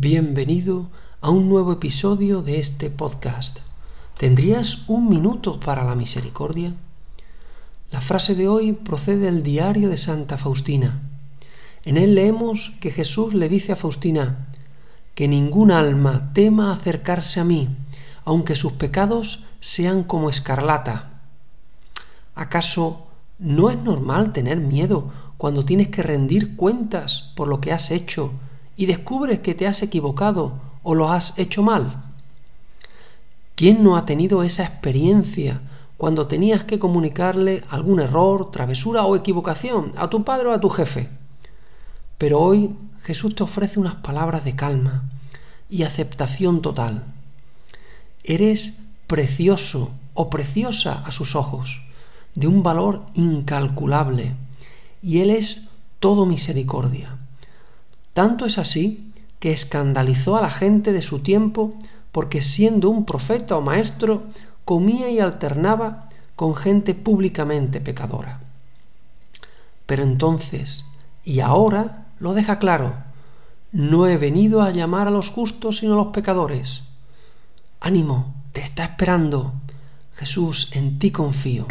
Bienvenido a un nuevo episodio de este podcast. ¿Tendrías un minuto para la misericordia? La frase de hoy procede del diario de Santa Faustina. En él leemos que Jesús le dice a Faustina que ningún alma tema acercarse a mí, aunque sus pecados sean como escarlata. ¿Acaso no es normal tener miedo cuando tienes que rendir cuentas por lo que has hecho y descubres que te has equivocado o lo has hecho mal? ¿Quién no ha tenido esa experiencia cuando tenías que comunicarle algún error, travesura o equivocación a tu padre o a tu jefe? Pero hoy Jesús te ofrece unas palabras de calma y aceptación total. Eres precioso o preciosa a sus ojos, de un valor incalculable, y Él es todo misericordia. Tanto es así que escandalizó a la gente de su tiempo porque siendo un profeta o maestro comía y alternaba con gente públicamente pecadora. Pero entonces, y ahora, lo deja claro, no he venido a llamar a los justos sino a los pecadores. Ánimo, te está esperando. Jesús, en ti confío.